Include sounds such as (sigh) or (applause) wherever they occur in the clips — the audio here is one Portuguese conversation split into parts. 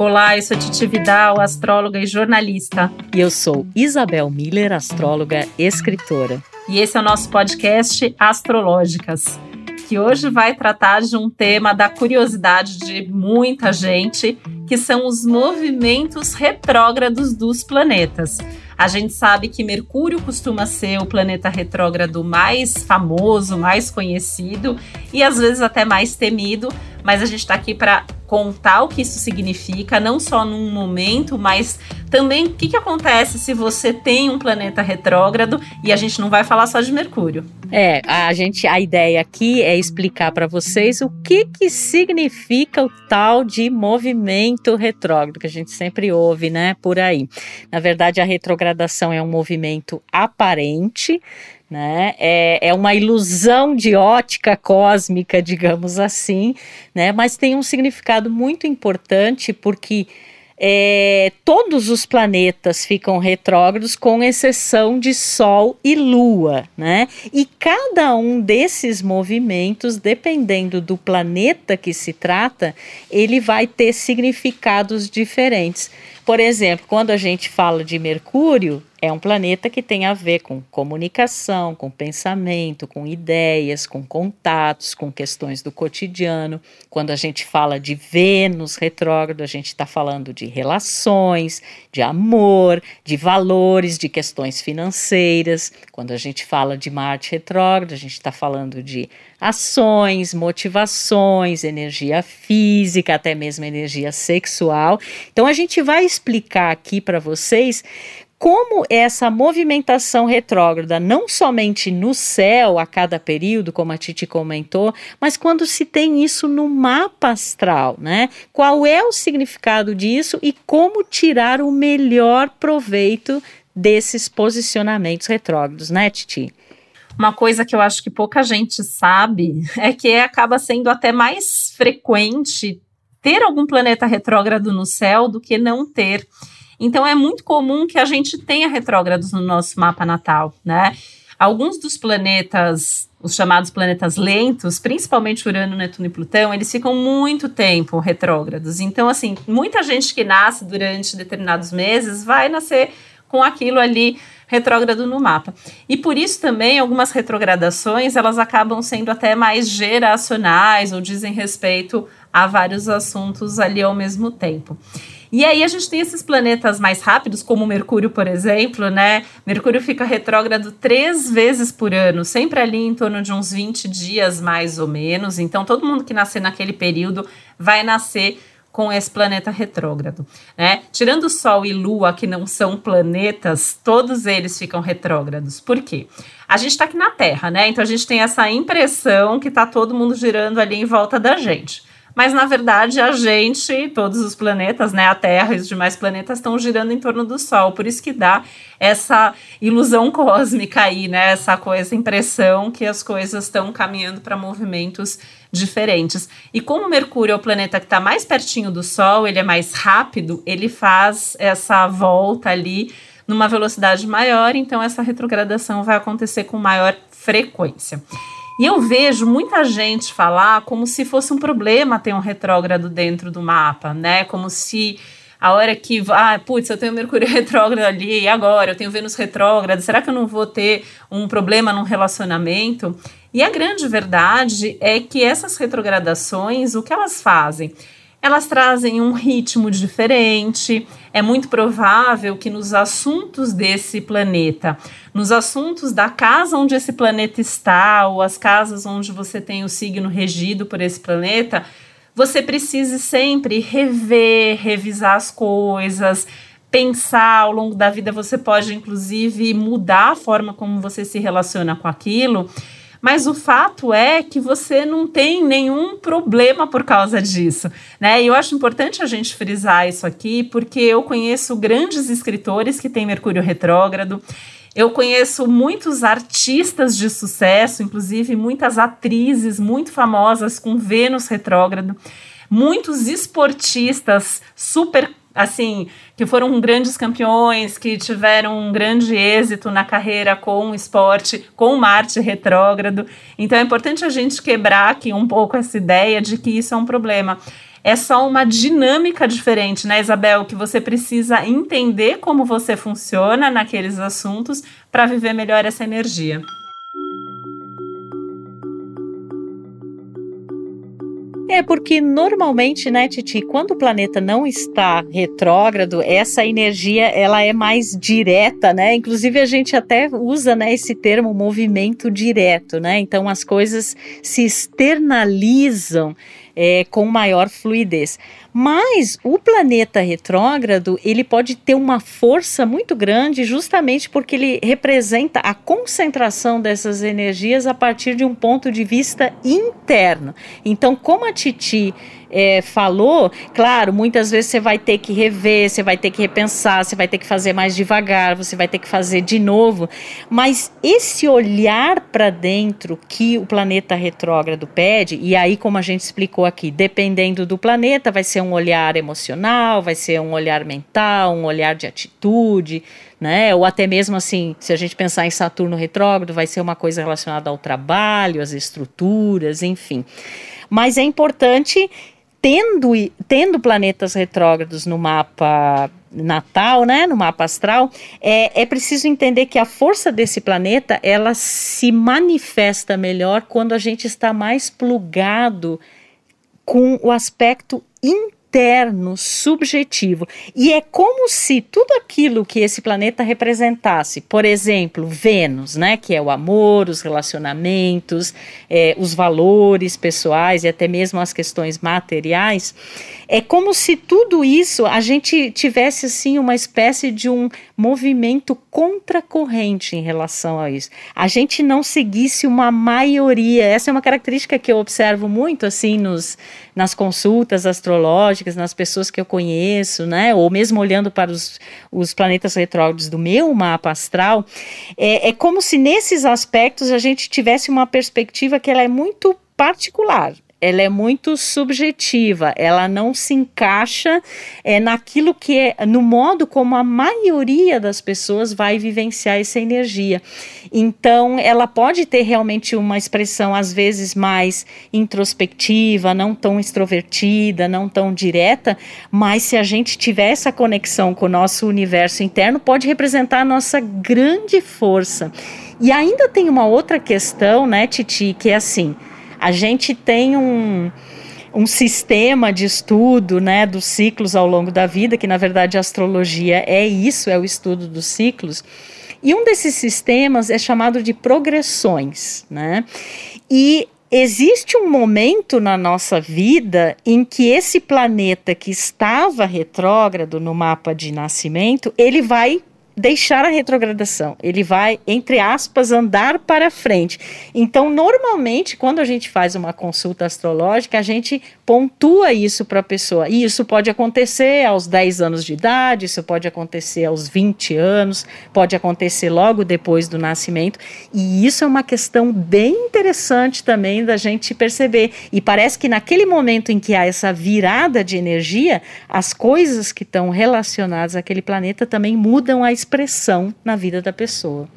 Olá, eu sou Titi Vidal, astróloga e jornalista. E eu sou Isabel Miller, astróloga e escritora. E esse é o nosso podcast Astrológicas, que hoje vai tratar de um tema da curiosidade de muita gente, que são os movimentos retrógrados dos planetas. A gente sabe que Mercúrio costuma ser o planeta retrógrado mais famoso, mais conhecido e às vezes até mais temido, mas a gente está aqui para contar o que isso significa, não só num momento, mas também o que, que acontece se você tem um planeta retrógrado e a gente não vai falar só de Mercúrio. É, a gente, a ideia aqui é explicar para vocês o que que significa o tal de movimento retrógrado que a gente sempre ouve, né, por aí. Na verdade, a retrogradação é um movimento aparente né? É, é uma ilusão de ótica cósmica, digamos assim, né? Mas tem um significado muito importante porque é, todos os planetas ficam retrógrados, com exceção de Sol e Lua, né? E cada um desses movimentos, dependendo do planeta que se trata, ele vai ter significados diferentes. Por exemplo, quando a gente fala de Mercúrio, é um planeta que tem a ver com comunicação, com pensamento, com ideias, com contatos, com questões do cotidiano. Quando a gente fala de Vênus retrógrado, a gente está falando de relações, de amor, de valores, de questões financeiras. Quando a gente fala de Marte retrógrado, a gente está falando de ações, motivações, energia física, até mesmo energia sexual. Então a gente vai explicar aqui para vocês como essa movimentação retrógrada, não somente no céu a cada período, como a Titi comentou, mas quando se tem isso no mapa astral, né? Qual é o significado disso e como tirar o melhor proveito desses posicionamentos retrógrados, né, Titi? Uma coisa que eu acho que pouca gente sabe (laughs) é que acaba sendo até mais frequente ter algum planeta retrógrado no céu do que não ter. Então é muito comum que a gente tenha retrógrados no nosso mapa natal, né? Alguns dos planetas, os chamados planetas lentos, principalmente Urano, Netuno e Plutão, eles ficam muito tempo retrógrados. Então, assim, muita gente que nasce durante determinados meses vai nascer com aquilo ali retrógrado no mapa. E por isso também algumas retrogradações, elas acabam sendo até mais geracionais ou dizem respeito a vários assuntos ali ao mesmo tempo. E aí a gente tem esses planetas mais rápidos, como Mercúrio, por exemplo, né? Mercúrio fica retrógrado três vezes por ano, sempre ali em torno de uns 20 dias mais ou menos. Então, todo mundo que nascer naquele período vai nascer com esse planeta retrógrado, né? Tirando Sol e Lua, que não são planetas, todos eles ficam retrógrados. Por quê? A gente está aqui na Terra, né? Então a gente tem essa impressão que está todo mundo girando ali em volta da gente mas na verdade a gente, todos os planetas, né, a Terra e os demais planetas estão girando em torno do Sol, por isso que dá essa ilusão cósmica aí, né, essa coisa, impressão que as coisas estão caminhando para movimentos diferentes. E como Mercúrio é o planeta que está mais pertinho do Sol, ele é mais rápido, ele faz essa volta ali numa velocidade maior, então essa retrogradação vai acontecer com maior frequência. E eu vejo muita gente falar como se fosse um problema ter um retrógrado dentro do mapa, né? Como se a hora que, ah, putz, eu tenho Mercúrio (laughs) retrógrado ali, e agora? Eu tenho Vênus retrógrado, será que eu não vou ter um problema num relacionamento? E a grande verdade é que essas retrogradações, o que elas fazem? Elas trazem um ritmo diferente. É muito provável que nos assuntos desse planeta, nos assuntos da casa onde esse planeta está, ou as casas onde você tem o signo regido por esse planeta, você precise sempre rever, revisar as coisas, pensar ao longo da vida. Você pode, inclusive, mudar a forma como você se relaciona com aquilo mas o fato é que você não tem nenhum problema por causa disso, né? E eu acho importante a gente frisar isso aqui, porque eu conheço grandes escritores que têm Mercúrio retrógrado. Eu conheço muitos artistas de sucesso, inclusive muitas atrizes muito famosas com Vênus retrógrado, muitos esportistas super assim, que foram grandes campeões, que tiveram um grande êxito na carreira com o esporte, com Marte retrógrado. Então é importante a gente quebrar aqui um pouco essa ideia de que isso é um problema. é só uma dinâmica diferente, né, Isabel? Que você precisa entender como você funciona naqueles assuntos para viver melhor essa energia. É porque normalmente, né, Titi, quando o planeta não está retrógrado, essa energia ela é mais direta, né? Inclusive a gente até usa, né, esse termo movimento direto, né? Então as coisas se externalizam é, com maior fluidez. Mas o planeta retrógrado ele pode ter uma força muito grande, justamente porque ele representa a concentração dessas energias a partir de um ponto de vista interno. Então, como a Titi é, falou, claro, muitas vezes você vai ter que rever, você vai ter que repensar, você vai ter que fazer mais devagar, você vai ter que fazer de novo. Mas esse olhar para dentro que o planeta retrógrado pede, e aí, como a gente explicou aqui, dependendo do planeta, vai ser um olhar emocional, vai ser um olhar mental, um olhar de atitude. Né? Ou até mesmo assim, se a gente pensar em Saturno retrógrado, vai ser uma coisa relacionada ao trabalho, às estruturas, enfim. Mas é importante tendo, tendo planetas retrógrados no mapa natal, né, no mapa astral, é, é preciso entender que a força desse planeta ela se manifesta melhor quando a gente está mais plugado com o aspecto interno interno, subjetivo. E é como se tudo aquilo que esse planeta representasse, por exemplo, Vênus, né, que é o amor, os relacionamentos, é, os valores pessoais e até mesmo as questões materiais, é como se tudo isso a gente tivesse assim uma espécie de um movimento contracorrente em relação a isso. A gente não seguisse uma maioria. Essa é uma característica que eu observo muito assim nos nas consultas astrológicas, nas pessoas que eu conheço, né? Ou mesmo olhando para os, os planetas retrógrados do meu mapa astral, é, é como se nesses aspectos a gente tivesse uma perspectiva que ela é muito particular ela é muito subjetiva, ela não se encaixa é, naquilo que é, no modo como a maioria das pessoas vai vivenciar essa energia. Então, ela pode ter realmente uma expressão, às vezes, mais introspectiva, não tão extrovertida, não tão direta, mas se a gente tiver essa conexão com o nosso universo interno, pode representar a nossa grande força. E ainda tem uma outra questão, né, Titi, que é assim a gente tem um, um sistema de estudo né, dos ciclos ao longo da vida, que na verdade a astrologia é isso, é o estudo dos ciclos. E um desses sistemas é chamado de progressões, né? E existe um momento na nossa vida em que esse planeta que estava retrógrado no mapa de nascimento, ele vai deixar a retrogradação, ele vai, entre aspas, andar para frente. Então, normalmente, quando a gente faz uma consulta astrológica, a gente pontua isso para a pessoa. E isso pode acontecer aos 10 anos de idade, isso pode acontecer aos 20 anos, pode acontecer logo depois do nascimento. E isso é uma questão bem interessante também da gente perceber. E parece que naquele momento em que há essa virada de energia, as coisas que estão relacionadas àquele planeta também mudam a expressão na vida da pessoa.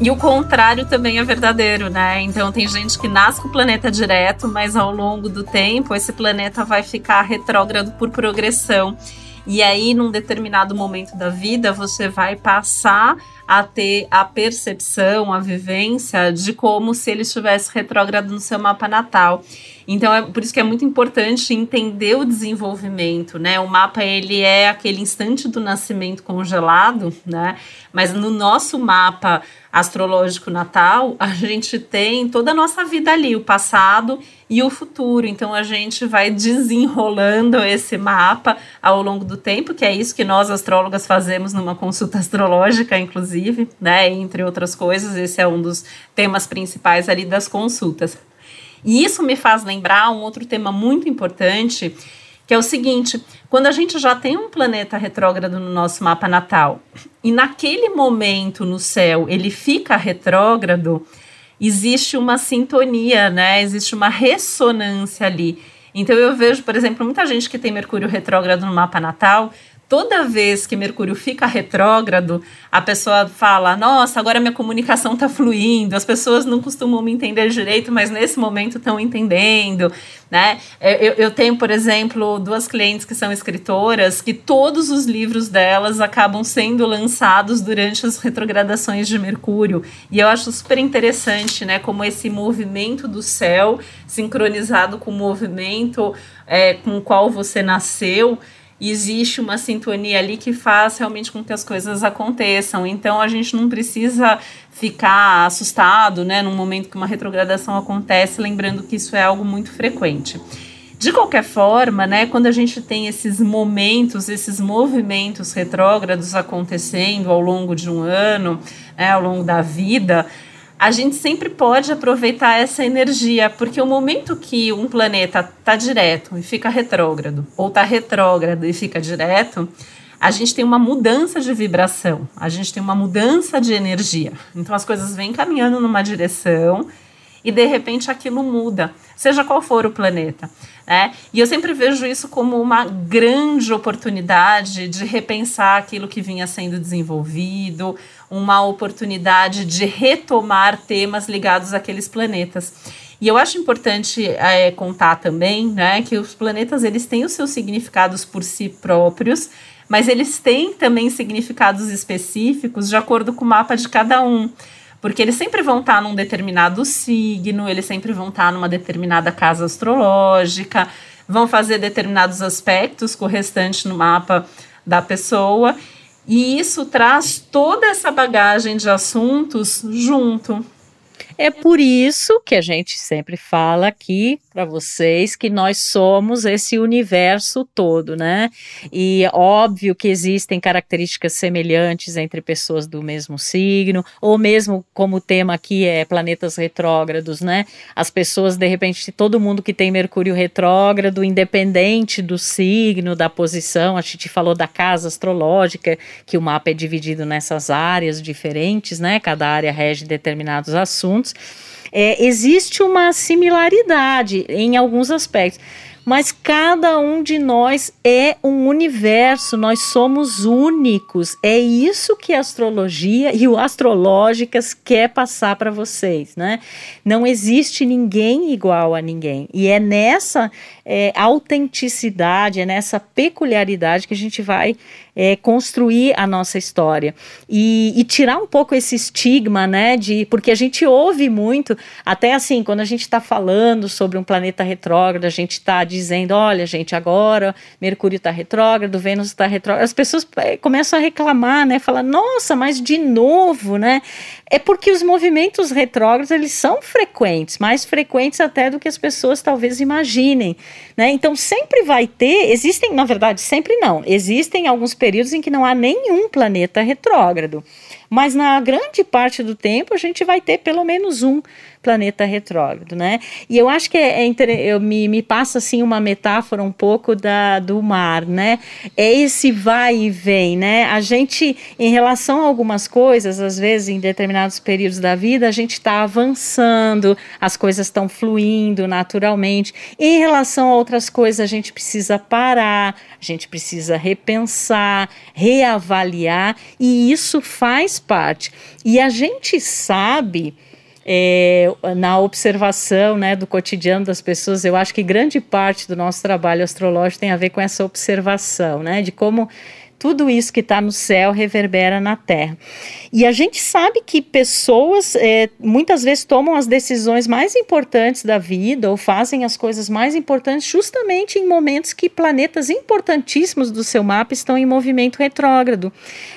E o contrário também é verdadeiro, né? Então tem gente que nasce com o planeta direto, mas ao longo do tempo esse planeta vai ficar retrógrado por progressão. E aí, num determinado momento da vida, você vai passar a ter a percepção, a vivência de como se ele estivesse retrógrado no seu mapa natal. Então é por isso que é muito importante entender o desenvolvimento, né? O mapa ele é aquele instante do nascimento congelado, né? Mas no nosso mapa astrológico natal, (laughs) a gente tem toda a nossa vida ali, o passado e o futuro. Então a gente vai desenrolando esse mapa ao longo do tempo, que é isso que nós astrólogas fazemos numa consulta (laughs) astrológica, inclusive, né? Entre outras coisas, esse é um dos temas principais ali das consultas. E isso me faz lembrar um outro tema muito importante, que é o seguinte: quando a gente já tem um planeta retrógrado no nosso mapa natal, e naquele momento no céu ele fica retrógrado, existe uma sintonia, né? Existe uma ressonância ali. Então eu vejo, por exemplo, muita gente que tem Mercúrio retrógrado no mapa natal toda vez que Mercúrio fica retrógrado, a pessoa fala: Nossa, agora minha comunicação está fluindo, as pessoas não costumam me entender direito, mas nesse momento estão entendendo. Né? Eu, eu tenho, por exemplo, duas clientes que são escritoras que todos os livros delas acabam sendo lançados durante as retrogradações de Mercúrio. E eu acho super interessante né, como esse movimento do céu, sincronizado com o movimento é, com o qual você nasceu e existe uma sintonia ali que faz realmente com que as coisas aconteçam. Então a gente não precisa ficar assustado, né, num momento que uma retrogradação acontece, lembrando que isso é algo muito frequente. De qualquer forma, né, quando a gente tem esses momentos, esses movimentos retrógrados acontecendo ao longo de um ano, né, ao longo da vida, a gente sempre pode aproveitar essa energia, porque o momento que um planeta está direto e fica retrógrado, ou está retrógrado e fica direto, a gente tem uma mudança de vibração, a gente tem uma mudança de energia. Então as coisas vêm caminhando numa direção e de repente aquilo muda, seja qual for o planeta. Né? E eu sempre vejo isso como uma grande oportunidade de repensar aquilo que vinha sendo desenvolvido, uma oportunidade de retomar temas ligados àqueles planetas. E eu acho importante é, contar também né, que os planetas eles têm os seus significados por si próprios, mas eles têm também significados específicos de acordo com o mapa de cada um. Porque eles sempre vão estar num determinado signo, eles sempre vão estar numa determinada casa astrológica, vão fazer determinados aspectos com o restante no mapa da pessoa. E isso traz toda essa bagagem de assuntos junto. É por isso que a gente sempre fala aqui para vocês que nós somos esse universo todo, né? E óbvio que existem características semelhantes entre pessoas do mesmo signo, ou mesmo como o tema aqui é planetas retrógrados, né? As pessoas, de repente, todo mundo que tem Mercúrio retrógrado, independente do signo, da posição, a gente falou da casa astrológica, que o mapa é dividido nessas áreas diferentes, né? Cada área rege determinados assuntos. É, existe uma similaridade em alguns aspectos mas cada um de nós é um universo, nós somos únicos. É isso que a astrologia e o astrológicas quer passar para vocês, né? Não existe ninguém igual a ninguém. E é nessa é, autenticidade, é nessa peculiaridade que a gente vai é, construir a nossa história e, e, tirar um pouco esse estigma, né? De porque a gente ouve muito, até assim, quando a gente está falando sobre um planeta retrógrado, a gente está dizendo, olha, gente, agora Mercúrio está retrógrado, Vênus está retrógrado, as pessoas é, começam a reclamar, né? Falar, nossa, mas de novo, né? É porque os movimentos retrógrados eles são frequentes, mais frequentes até do que as pessoas talvez imaginem, né? Então sempre vai ter, existem, na verdade, sempre não, existem alguns períodos em que não há nenhum planeta retrógrado. Mas na grande parte do tempo a gente vai ter pelo menos um planeta retrógrado, né? E eu acho que é, é eu, me, me passa assim uma metáfora um pouco da, do mar, né? É esse vai e vem, né? A gente, em relação a algumas coisas, às vezes em determinados períodos da vida, a gente está avançando, as coisas estão fluindo naturalmente. Em relação a outras coisas, a gente precisa parar, a gente precisa repensar, reavaliar, e isso faz parte. E a gente sabe. É, na observação né, do cotidiano das pessoas, eu acho que grande parte do nosso trabalho astrológico tem a ver com essa observação, né, de como tudo isso que está no céu reverbera na terra. E a gente sabe que pessoas é, muitas vezes tomam as decisões mais importantes da vida ou fazem as coisas mais importantes justamente em momentos que planetas importantíssimos do seu mapa estão em movimento retrógrado.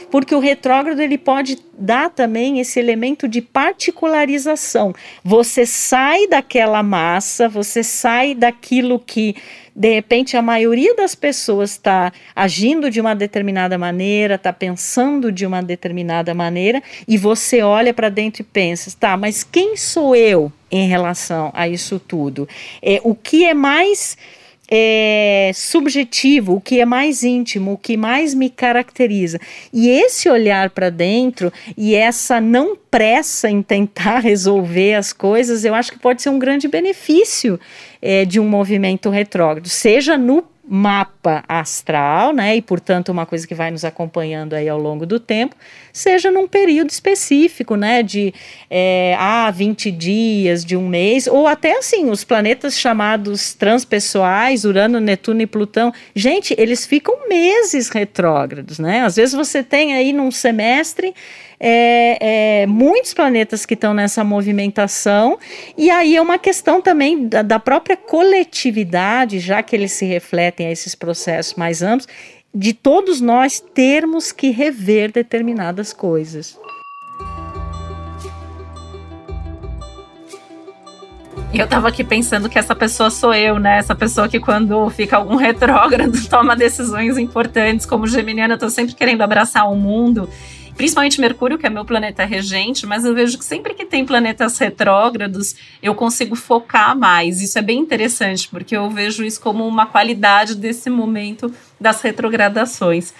Porque o retrógrado ele pode dar também esse elemento de particularização. Você sai daquela massa, você sai daquilo que de repente a maioria das pessoas está agindo de uma determinada maneira, está pensando de uma determinada maneira, e você olha para dentro e pensa, tá, mas quem sou eu em relação a isso tudo? É, o que é mais é, subjetivo, o que é mais íntimo, o que mais me caracteriza. E esse olhar para dentro e essa não pressa em tentar (laughs) resolver as coisas, eu acho que pode ser um grande benefício é, de um movimento retrógrado, seja no mapa astral, né, e portanto uma coisa que vai nos acompanhando aí ao longo do tempo, seja num período específico, né, de é, ah, 20 dias, de um mês, ou até assim, os planetas chamados transpessoais, Urano, Netuno e Plutão, gente, eles ficam meses retrógrados, né, às vezes você tem aí num semestre é, é, muitos planetas que estão nessa movimentação, e aí é uma questão também da, da própria coletividade, já que eles se refletem a esses processos mais amplos, de todos nós termos que rever determinadas coisas. Eu tava aqui pensando que essa pessoa sou eu, né? Essa pessoa que quando fica algum retrógrado (laughs) toma decisões importantes, como geminiana, eu tô sempre querendo abraçar o mundo principalmente Mercúrio, que é meu planeta regente, mas eu vejo que sempre que tem planetas retrógrados, eu consigo focar mais. Isso é bem interessante, porque eu vejo isso como uma qualidade desse momento das retrogradações.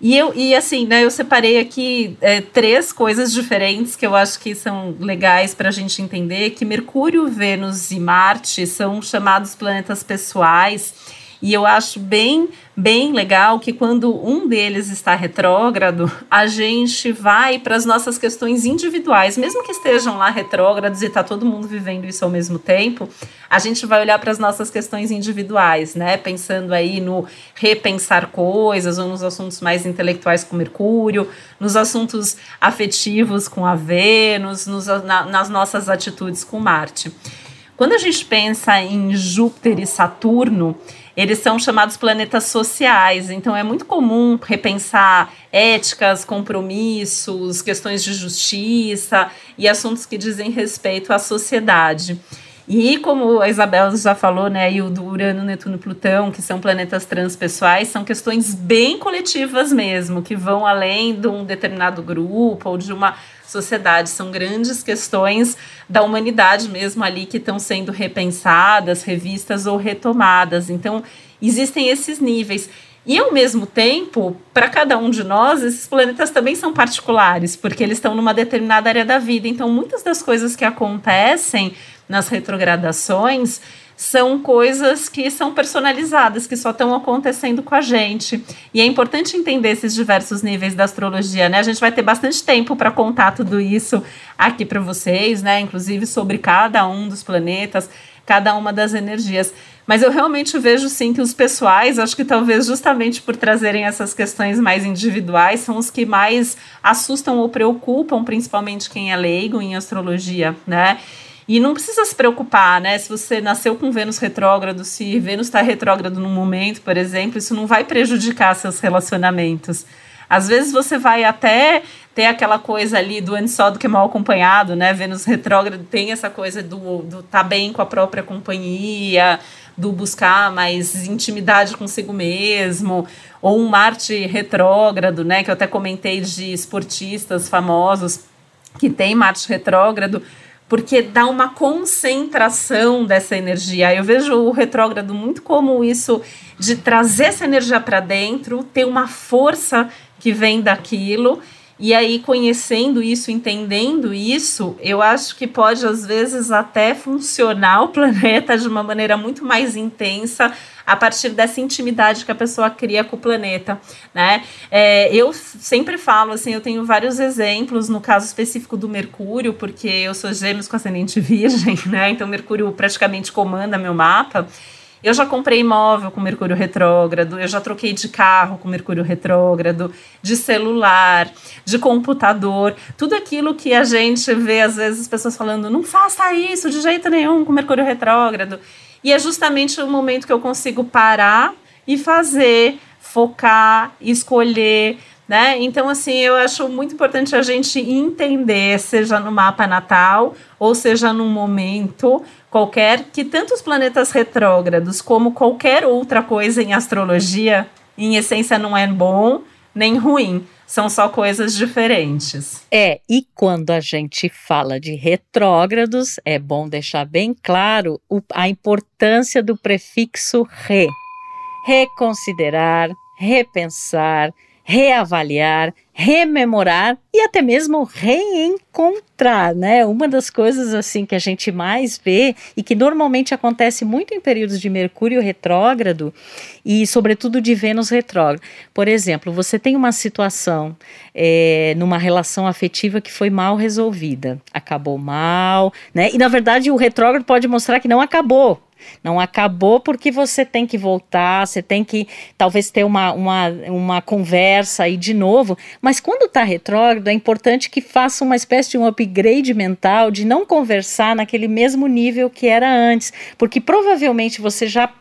E eu e assim, né, eu separei aqui é, três coisas diferentes que eu acho que são legais para a gente entender que Mercúrio, Vênus e Marte são chamados planetas pessoais e eu acho bem, bem legal que quando um deles está retrógrado, a gente vai para as nossas questões individuais, mesmo que estejam lá retrógrados e está todo mundo vivendo isso ao mesmo tempo, a gente vai olhar para as nossas questões individuais, né? Pensando aí no repensar coisas ou nos assuntos mais intelectuais com Mercúrio, nos assuntos afetivos com a Vênus, nos, na, nas nossas atitudes com Marte. Quando a gente pensa em Júpiter e Saturno, eles são chamados planetas sociais, então é muito comum repensar éticas, compromissos, questões de justiça e assuntos que dizem respeito à sociedade. E como a Isabel já falou, né, e o do Urano, Netuno e Plutão, que são planetas transpessoais, são questões bem coletivas mesmo, que vão além de um determinado grupo ou de uma sociedade. São grandes questões da humanidade mesmo ali que estão sendo repensadas, revistas ou retomadas. Então, existem esses níveis. E ao mesmo tempo, para cada um de nós, esses planetas também são particulares, porque eles estão numa determinada área da vida. Então, muitas das coisas que acontecem nas retrogradações são coisas que são personalizadas, que só estão acontecendo com a gente. E é importante entender esses diversos níveis da astrologia, né? A gente vai ter bastante tempo para contar tudo isso aqui para vocês, né? Inclusive sobre cada um dos planetas, cada uma das energias. Mas eu realmente vejo sim que os pessoais, acho que talvez justamente por trazerem essas questões mais individuais, são os que mais assustam ou preocupam, principalmente quem é leigo em astrologia, né? E não precisa se preocupar, né? Se você nasceu com Vênus retrógrado, se Vênus está retrógrado num momento, por exemplo, isso não vai prejudicar seus relacionamentos. Às vezes você vai até ter aquela coisa ali do antes só do que mal acompanhado, né? Vênus retrógrado tem essa coisa do, do tá bem com a própria companhia, do buscar mais intimidade consigo mesmo, ou um Marte retrógrado, né? Que eu até comentei de esportistas famosos que tem Marte retrógrado porque dá uma concentração dessa energia. Eu vejo o retrógrado muito como isso de trazer essa energia para dentro, ter uma força que vem daquilo. E aí, conhecendo isso, entendendo isso, eu acho que pode, às vezes, até funcionar o (laughs) planeta de uma maneira muito mais intensa a partir dessa intimidade que a pessoa cria com o planeta, né? É, eu sempre falo assim, eu tenho vários exemplos no caso específico do Mercúrio, porque eu sou gêmeos com ascendente (laughs) virgem, né? Então Mercúrio praticamente comanda meu mapa. Eu já comprei imóvel com Mercúrio retrógrado, eu já troquei de carro com Mercúrio retrógrado, de celular, de computador, tudo aquilo que a gente vê às vezes as pessoas falando, não faça isso de jeito nenhum com Mercúrio retrógrado. E é justamente o momento que eu consigo parar e fazer, focar, escolher, né? Então, assim, eu acho muito importante a gente entender, seja no mapa natal ou seja num momento qualquer, que tanto os planetas retrógrados como qualquer outra coisa em astrologia, em essência, não é bom nem ruim são só coisas diferentes. É, e quando a gente fala de retrógrados, é bom deixar bem claro a importância do prefixo re. Reconsiderar, repensar, reavaliar, rememorar e até mesmo reencontrar, né? Uma das coisas assim que a gente mais vê e que normalmente acontece muito em períodos de Mercúrio retrógrado e sobretudo de Vênus retrógrado. Por exemplo, você tem uma situação é, numa relação afetiva que foi mal resolvida, acabou mal, né? E na verdade o retrógrado pode mostrar que não acabou, não acabou porque você tem que voltar, você tem que talvez ter uma, uma, uma conversa aí de novo. Mas quando está retrógrado, é importante que faça uma espécie de um upgrade mental, de não conversar naquele mesmo nível que era antes. Porque provavelmente você já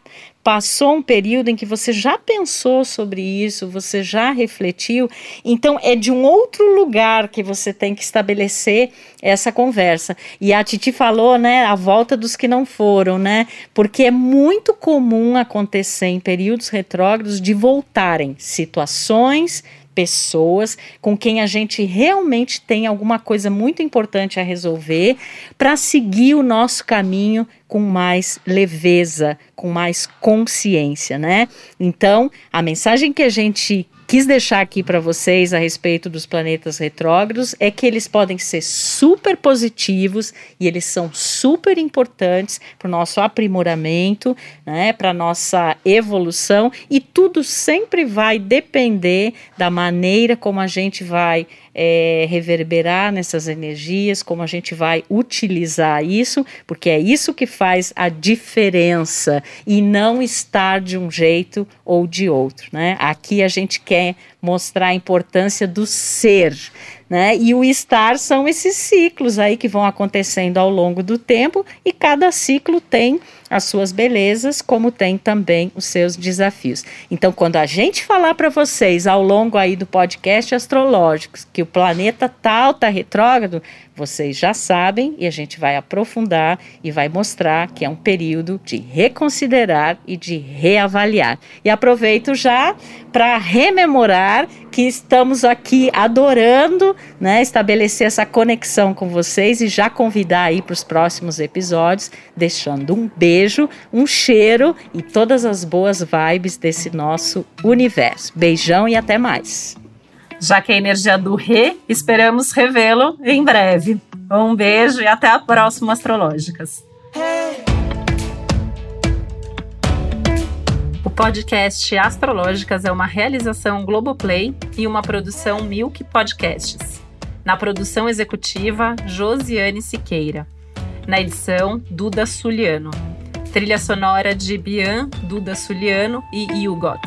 passou um período em que você já pensou sobre isso, você já refletiu, então é de um outro lugar que você tem que estabelecer essa conversa. E a Titi falou, né, a volta dos que não foram, né? Porque é muito comum acontecer em períodos retrógrados de voltarem situações, pessoas com quem a gente realmente tem alguma coisa muito importante a resolver para seguir o nosso caminho com mais leveza, com mais consciência, né? Então, a mensagem que a gente quis deixar aqui para vocês a respeito dos planetas retrógrados é que eles podem ser super positivos e eles são super importantes para o nosso aprimoramento, né, para nossa evolução. E tudo sempre vai depender da maneira como a gente vai é, reverberar nessas energias, como a gente vai utilizar isso, porque é isso que faz a diferença e não estar de um jeito ou de outro, né? Aqui a gente quer mostrar a importância do ser, né? E o estar são esses ciclos aí que vão acontecendo ao longo do tempo e cada ciclo tem as suas belezas, como tem também os seus desafios. Então, quando a gente falar para vocês ao longo aí do podcast astrológico que o planeta tal está retrógrado, vocês já sabem e a gente vai aprofundar e vai mostrar que é um período de reconsiderar e de reavaliar. E aproveito já para rememorar que estamos aqui adorando, né, estabelecer essa conexão com vocês e já convidar aí para os próximos episódios, deixando um beijo, um cheiro e todas as boas vibes desse nosso universo. Beijão e até mais já que é a energia do Re, esperamos revê-lo em breve. Um beijo e até a próxima Astrológicas. podcast Astrológicas é uma realização Globoplay e uma produção Milk Podcasts. Na produção executiva, Josiane Siqueira. Na edição, Duda Suliano. Trilha sonora de Bian, Duda Suliano e Hugot.